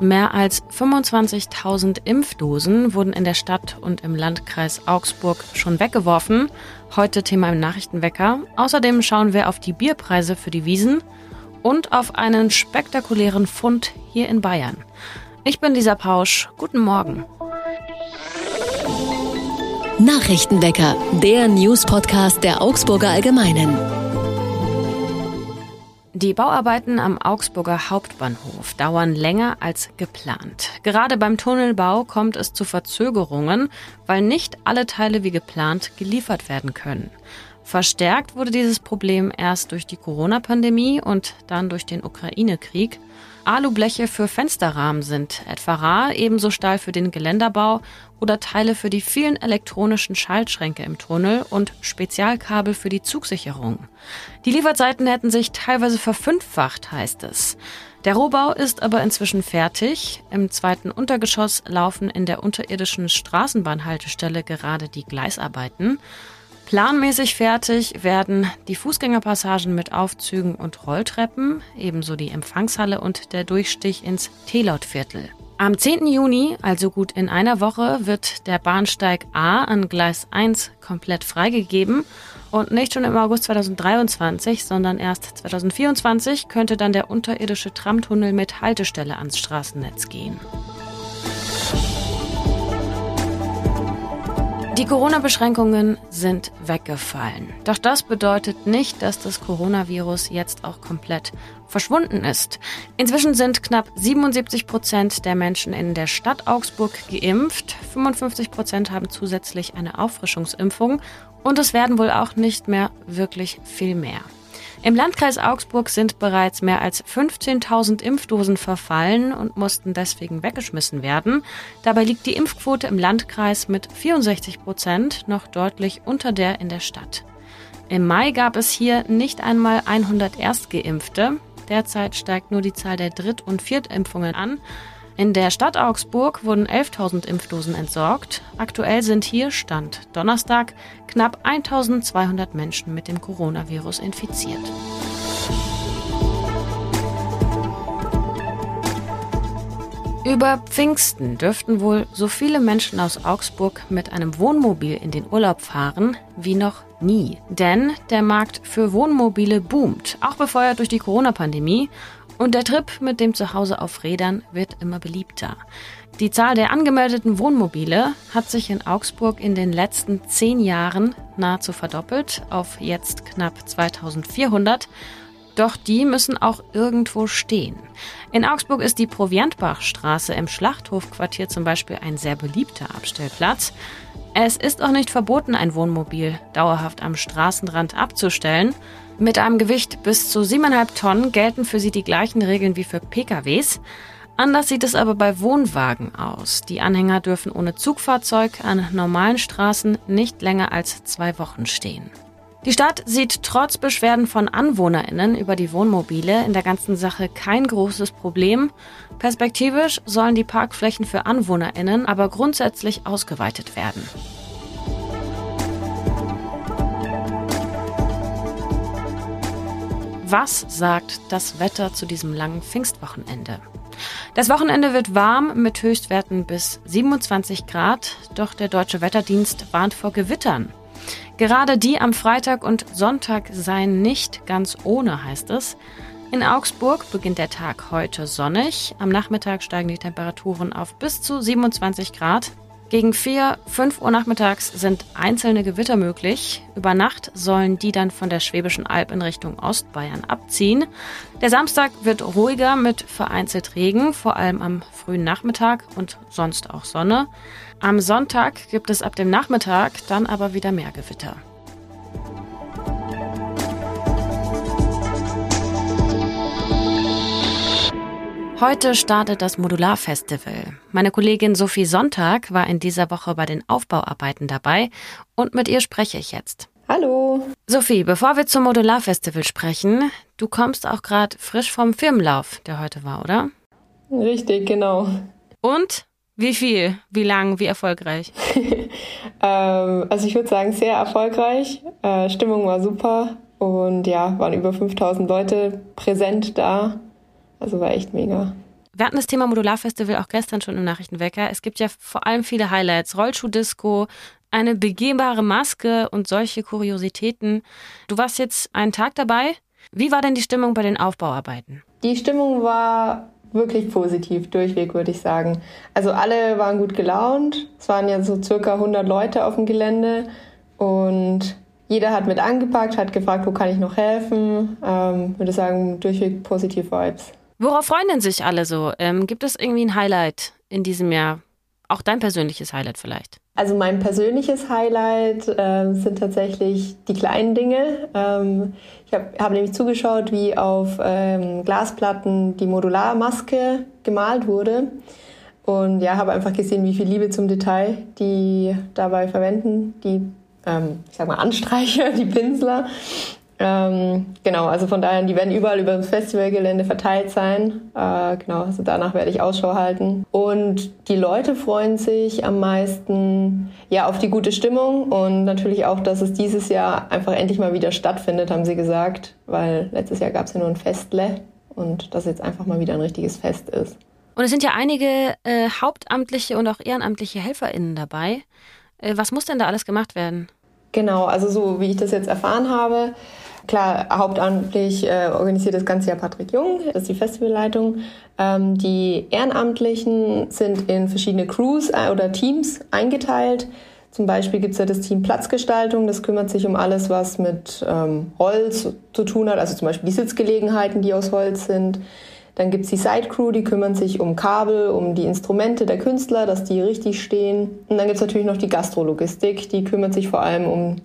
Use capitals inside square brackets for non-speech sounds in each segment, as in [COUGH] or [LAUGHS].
Mehr als 25.000 Impfdosen wurden in der Stadt und im Landkreis Augsburg schon weggeworfen. Heute Thema im Nachrichtenwecker. Außerdem schauen wir auf die Bierpreise für die Wiesen und auf einen spektakulären Fund hier in Bayern. Ich bin Lisa Pausch. Guten Morgen. Nachrichtenwecker, der News-Podcast der Augsburger Allgemeinen. Die Bauarbeiten am Augsburger Hauptbahnhof dauern länger als geplant. Gerade beim Tunnelbau kommt es zu Verzögerungen, weil nicht alle Teile wie geplant geliefert werden können. Verstärkt wurde dieses Problem erst durch die Corona-Pandemie und dann durch den Ukraine-Krieg. Alubleche für Fensterrahmen sind etwa rar, ebenso Stahl für den Geländerbau oder Teile für die vielen elektronischen Schaltschränke im Tunnel und Spezialkabel für die Zugsicherung. Die Lieferzeiten hätten sich teilweise verfünffacht, heißt es. Der Rohbau ist aber inzwischen fertig. Im zweiten Untergeschoss laufen in der unterirdischen Straßenbahnhaltestelle gerade die Gleisarbeiten. Planmäßig fertig werden die Fußgängerpassagen mit Aufzügen und Rolltreppen, ebenso die Empfangshalle und der Durchstich ins Telotviertel. Am 10. Juni, also gut in einer Woche, wird der Bahnsteig A an Gleis 1 komplett freigegeben und nicht schon im August 2023, sondern erst 2024 könnte dann der unterirdische Tramtunnel mit Haltestelle ans Straßennetz gehen. Die Corona-Beschränkungen sind weggefallen. Doch das bedeutet nicht, dass das Coronavirus jetzt auch komplett verschwunden ist. Inzwischen sind knapp 77 Prozent der Menschen in der Stadt Augsburg geimpft. 55 Prozent haben zusätzlich eine Auffrischungsimpfung. Und es werden wohl auch nicht mehr wirklich viel mehr. Im Landkreis Augsburg sind bereits mehr als 15.000 Impfdosen verfallen und mussten deswegen weggeschmissen werden. Dabei liegt die Impfquote im Landkreis mit 64 Prozent noch deutlich unter der in der Stadt. Im Mai gab es hier nicht einmal 100 Erstgeimpfte. Derzeit steigt nur die Zahl der Dritt- und Viertimpfungen an. In der Stadt Augsburg wurden 11.000 Impfdosen entsorgt. Aktuell sind hier, Stand Donnerstag, knapp 1.200 Menschen mit dem Coronavirus infiziert. Über Pfingsten dürften wohl so viele Menschen aus Augsburg mit einem Wohnmobil in den Urlaub fahren wie noch nie. Denn der Markt für Wohnmobile boomt, auch befeuert durch die Corona-Pandemie. Und der Trip mit dem Zuhause auf Rädern wird immer beliebter. Die Zahl der angemeldeten Wohnmobile hat sich in Augsburg in den letzten zehn Jahren nahezu verdoppelt auf jetzt knapp 2400. Doch die müssen auch irgendwo stehen. In Augsburg ist die Proviantbachstraße im Schlachthofquartier zum Beispiel ein sehr beliebter Abstellplatz. Es ist auch nicht verboten, ein Wohnmobil dauerhaft am Straßenrand abzustellen. Mit einem Gewicht bis zu 7,5 Tonnen gelten für sie die gleichen Regeln wie für PKWs. Anders sieht es aber bei Wohnwagen aus. Die Anhänger dürfen ohne Zugfahrzeug an normalen Straßen nicht länger als zwei Wochen stehen. Die Stadt sieht trotz Beschwerden von AnwohnerInnen über die Wohnmobile in der ganzen Sache kein großes Problem. Perspektivisch sollen die Parkflächen für AnwohnerInnen aber grundsätzlich ausgeweitet werden. Was sagt das Wetter zu diesem langen Pfingstwochenende? Das Wochenende wird warm mit Höchstwerten bis 27 Grad, doch der deutsche Wetterdienst warnt vor Gewittern. Gerade die am Freitag und Sonntag seien nicht ganz ohne, heißt es. In Augsburg beginnt der Tag heute sonnig. Am Nachmittag steigen die Temperaturen auf bis zu 27 Grad. Gegen 4, 5 Uhr nachmittags sind einzelne Gewitter möglich. Über Nacht sollen die dann von der Schwäbischen Alb in Richtung Ostbayern abziehen. Der Samstag wird ruhiger mit vereinzelt Regen, vor allem am frühen Nachmittag und sonst auch Sonne. Am Sonntag gibt es ab dem Nachmittag dann aber wieder mehr Gewitter. Heute startet das Modularfestival. Meine Kollegin Sophie Sonntag war in dieser Woche bei den Aufbauarbeiten dabei und mit ihr spreche ich jetzt. Hallo. Sophie, bevor wir zum Modularfestival sprechen, du kommst auch gerade frisch vom Firmenlauf, der heute war, oder? Richtig, genau. Und? Wie viel? Wie lang? Wie erfolgreich? [LAUGHS] ähm, also ich würde sagen, sehr erfolgreich. Äh, Stimmung war super und ja, waren über 5000 Leute präsent da. Also war echt mega. Wir hatten das Thema Modularfestival auch gestern schon im Nachrichtenwecker. Es gibt ja vor allem viele Highlights. Rollschuh-Disco, eine begehbare Maske und solche Kuriositäten. Du warst jetzt einen Tag dabei. Wie war denn die Stimmung bei den Aufbauarbeiten? Die Stimmung war wirklich positiv, durchweg würde ich sagen. Also alle waren gut gelaunt. Es waren ja so circa 100 Leute auf dem Gelände und jeder hat mit angepackt, hat gefragt, wo kann ich noch helfen. Ähm, würde sagen, durchweg positiv Vibes. Worauf freuen denn sich alle so? Ähm, gibt es irgendwie ein Highlight in diesem Jahr? Auch dein persönliches Highlight vielleicht? Also mein persönliches Highlight äh, sind tatsächlich die kleinen Dinge. Ähm, ich habe hab nämlich zugeschaut, wie auf ähm, Glasplatten die Modularmaske gemalt wurde. Und ja, habe einfach gesehen, wie viel Liebe zum Detail die dabei verwenden, die, ähm, ich sag mal, Anstreicher, [LAUGHS] die Pinsler. Ähm, genau, also von daher, die werden überall über das Festivalgelände verteilt sein. Äh, genau, also danach werde ich Ausschau halten. Und die Leute freuen sich am meisten ja auf die gute Stimmung und natürlich auch, dass es dieses Jahr einfach endlich mal wieder stattfindet, haben sie gesagt, weil letztes Jahr gab es ja nur ein Festle und dass jetzt einfach mal wieder ein richtiges Fest ist. Und es sind ja einige äh, hauptamtliche und auch ehrenamtliche HelferInnen dabei. Äh, was muss denn da alles gemacht werden? Genau, also so wie ich das jetzt erfahren habe, Klar, hauptamtlich äh, organisiert das ganze Jahr Patrick Jung, das ist die Festivalleitung. Ähm, die Ehrenamtlichen sind in verschiedene Crews äh, oder Teams eingeteilt. Zum Beispiel gibt es ja das Team Platzgestaltung, das kümmert sich um alles, was mit ähm, Holz zu tun hat, also zum Beispiel die Sitzgelegenheiten, die aus Holz sind. Dann gibt es die Side Crew, die kümmern sich um Kabel, um die Instrumente der Künstler, dass die richtig stehen. Und dann gibt es natürlich noch die Gastrologistik, die kümmert sich vor allem um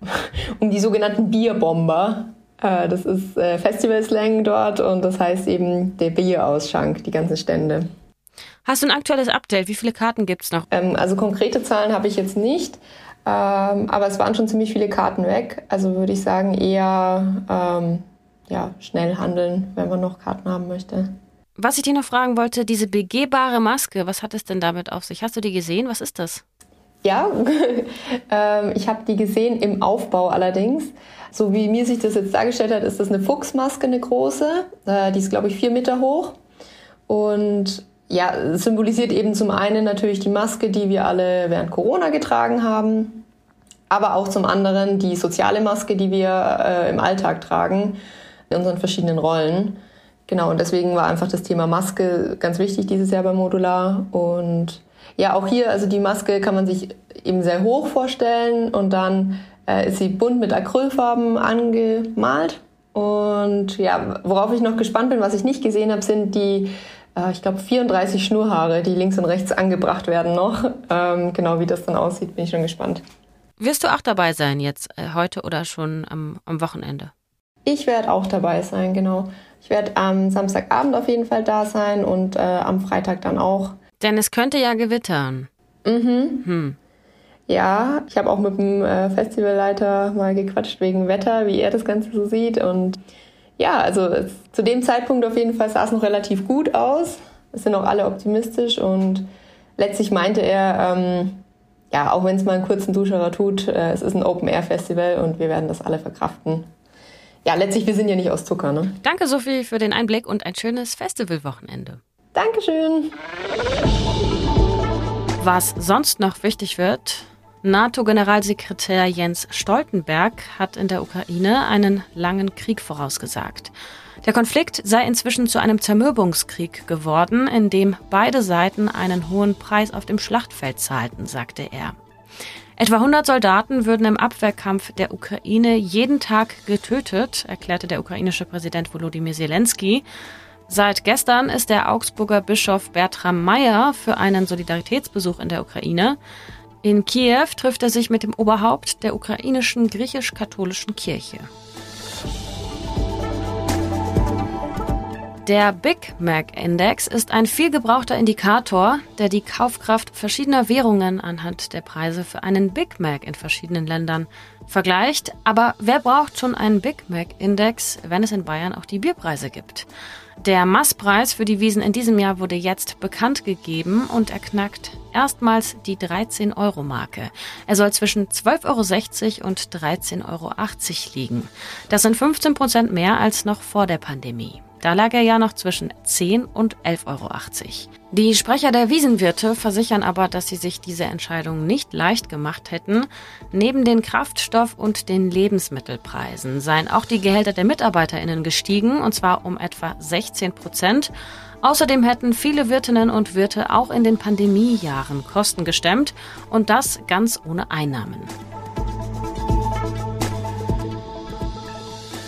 [LAUGHS] um die sogenannten Bierbomber. Äh, das ist äh, Festivalslang dort und das heißt eben der Bierausschank, die ganzen Stände. Hast du ein aktuelles Update? Wie viele Karten gibt es noch? Ähm, also konkrete Zahlen habe ich jetzt nicht, ähm, aber es waren schon ziemlich viele Karten weg. Also würde ich sagen eher ähm, ja, schnell handeln, wenn man noch Karten haben möchte. Was ich dir noch fragen wollte, diese begehbare Maske, was hat es denn damit auf sich? Hast du die gesehen? Was ist das? Ja, [LAUGHS] ähm, ich habe die gesehen im Aufbau allerdings. So wie mir sich das jetzt dargestellt hat, ist das eine Fuchsmaske, eine große. Äh, die ist, glaube ich, vier Meter hoch. Und ja, symbolisiert eben zum einen natürlich die Maske, die wir alle während Corona getragen haben, aber auch zum anderen die soziale Maske, die wir äh, im Alltag tragen, in unseren verschiedenen Rollen. Genau, und deswegen war einfach das Thema Maske ganz wichtig dieses Jahr bei Modular. Und ja, auch hier, also die Maske kann man sich eben sehr hoch vorstellen und dann äh, ist sie bunt mit Acrylfarben angemalt. Und ja, worauf ich noch gespannt bin, was ich nicht gesehen habe, sind die, äh, ich glaube, 34 Schnurhaare, die links und rechts angebracht werden noch. Ähm, genau wie das dann aussieht, bin ich schon gespannt. Wirst du auch dabei sein jetzt äh, heute oder schon am, am Wochenende? Ich werde auch dabei sein, genau. Ich werde am Samstagabend auf jeden Fall da sein und äh, am Freitag dann auch. Denn es könnte ja gewittern. Mhm. Hm. Ja, ich habe auch mit dem äh, Festivalleiter mal gequatscht wegen Wetter, wie er das Ganze so sieht. Und ja, also es, zu dem Zeitpunkt auf jeden Fall sah es noch relativ gut aus. Es sind auch alle optimistisch und letztlich meinte er, ähm, ja, auch wenn es mal einen kurzen Duscherer tut, äh, es ist ein Open-Air-Festival und wir werden das alle verkraften. Ja, letztlich, wir sind ja nicht aus Zucker, ne? Danke, Sophie, für den Einblick und ein schönes Festivalwochenende. Dankeschön. Was sonst noch wichtig wird, NATO-Generalsekretär Jens Stoltenberg hat in der Ukraine einen langen Krieg vorausgesagt. Der Konflikt sei inzwischen zu einem Zermürbungskrieg geworden, in dem beide Seiten einen hohen Preis auf dem Schlachtfeld zahlten, sagte er. Etwa 100 Soldaten würden im Abwehrkampf der Ukraine jeden Tag getötet, erklärte der ukrainische Präsident Volodymyr Zelensky. Seit gestern ist der Augsburger Bischof Bertram Meyer für einen Solidaritätsbesuch in der Ukraine. In Kiew trifft er sich mit dem Oberhaupt der ukrainischen griechisch-katholischen Kirche. Der Big Mac Index ist ein viel gebrauchter Indikator, der die Kaufkraft verschiedener Währungen anhand der Preise für einen Big Mac in verschiedenen Ländern vergleicht. Aber wer braucht schon einen Big Mac Index, wenn es in Bayern auch die Bierpreise gibt? Der Masspreis für die Wiesen in diesem Jahr wurde jetzt bekannt gegeben und er knackt erstmals die 13-Euro-Marke. Er soll zwischen 12,60 Euro und 13,80 Euro liegen. Das sind 15 Prozent mehr als noch vor der Pandemie. Da lag er ja noch zwischen 10 und 11,80 Euro. Die Sprecher der Wiesenwirte versichern aber, dass sie sich diese Entscheidung nicht leicht gemacht hätten. Neben den Kraftstoff- und den Lebensmittelpreisen seien auch die Gehälter der MitarbeiterInnen gestiegen, und zwar um etwa 16 Prozent. Außerdem hätten viele Wirtinnen und Wirte auch in den Pandemiejahren Kosten gestemmt und das ganz ohne Einnahmen.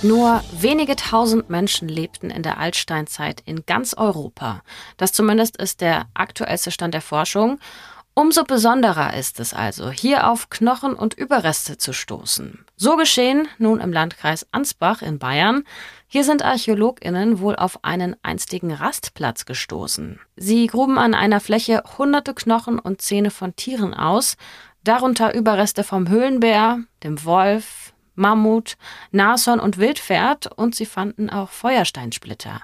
Nur wenige tausend Menschen lebten in der Altsteinzeit in ganz Europa. Das zumindest ist der aktuellste Stand der Forschung. Umso besonderer ist es also, hier auf Knochen und Überreste zu stoßen. So geschehen nun im Landkreis Ansbach in Bayern. Hier sind ArchäologInnen wohl auf einen einstigen Rastplatz gestoßen. Sie gruben an einer Fläche hunderte Knochen und Zähne von Tieren aus, darunter Überreste vom Höhlenbär, dem Wolf, Mammut, Nashorn und Wildpferd und sie fanden auch Feuersteinsplitter.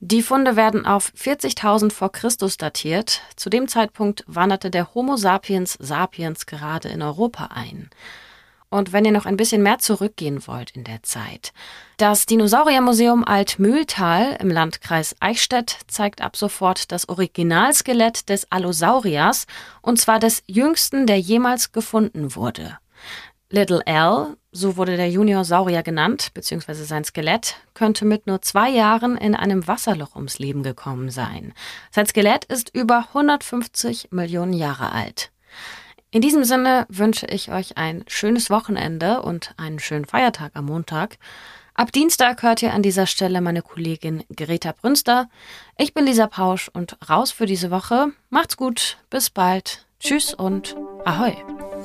Die Funde werden auf 40.000 vor Christus datiert. Zu dem Zeitpunkt wanderte der Homo sapiens sapiens gerade in Europa ein. Und wenn ihr noch ein bisschen mehr zurückgehen wollt in der Zeit. Das Dinosauriermuseum Altmühltal im Landkreis Eichstätt zeigt ab sofort das Originalskelett des Allosauriers, und zwar des jüngsten, der jemals gefunden wurde. Little L, so wurde der Junior-Saurier genannt, beziehungsweise sein Skelett, könnte mit nur zwei Jahren in einem Wasserloch ums Leben gekommen sein. Sein Skelett ist über 150 Millionen Jahre alt. In diesem Sinne wünsche ich euch ein schönes Wochenende und einen schönen Feiertag am Montag. Ab Dienstag hört ihr an dieser Stelle meine Kollegin Greta Brünster. Ich bin Lisa Pausch und raus für diese Woche. Macht's gut, bis bald. Tschüss und Ahoi.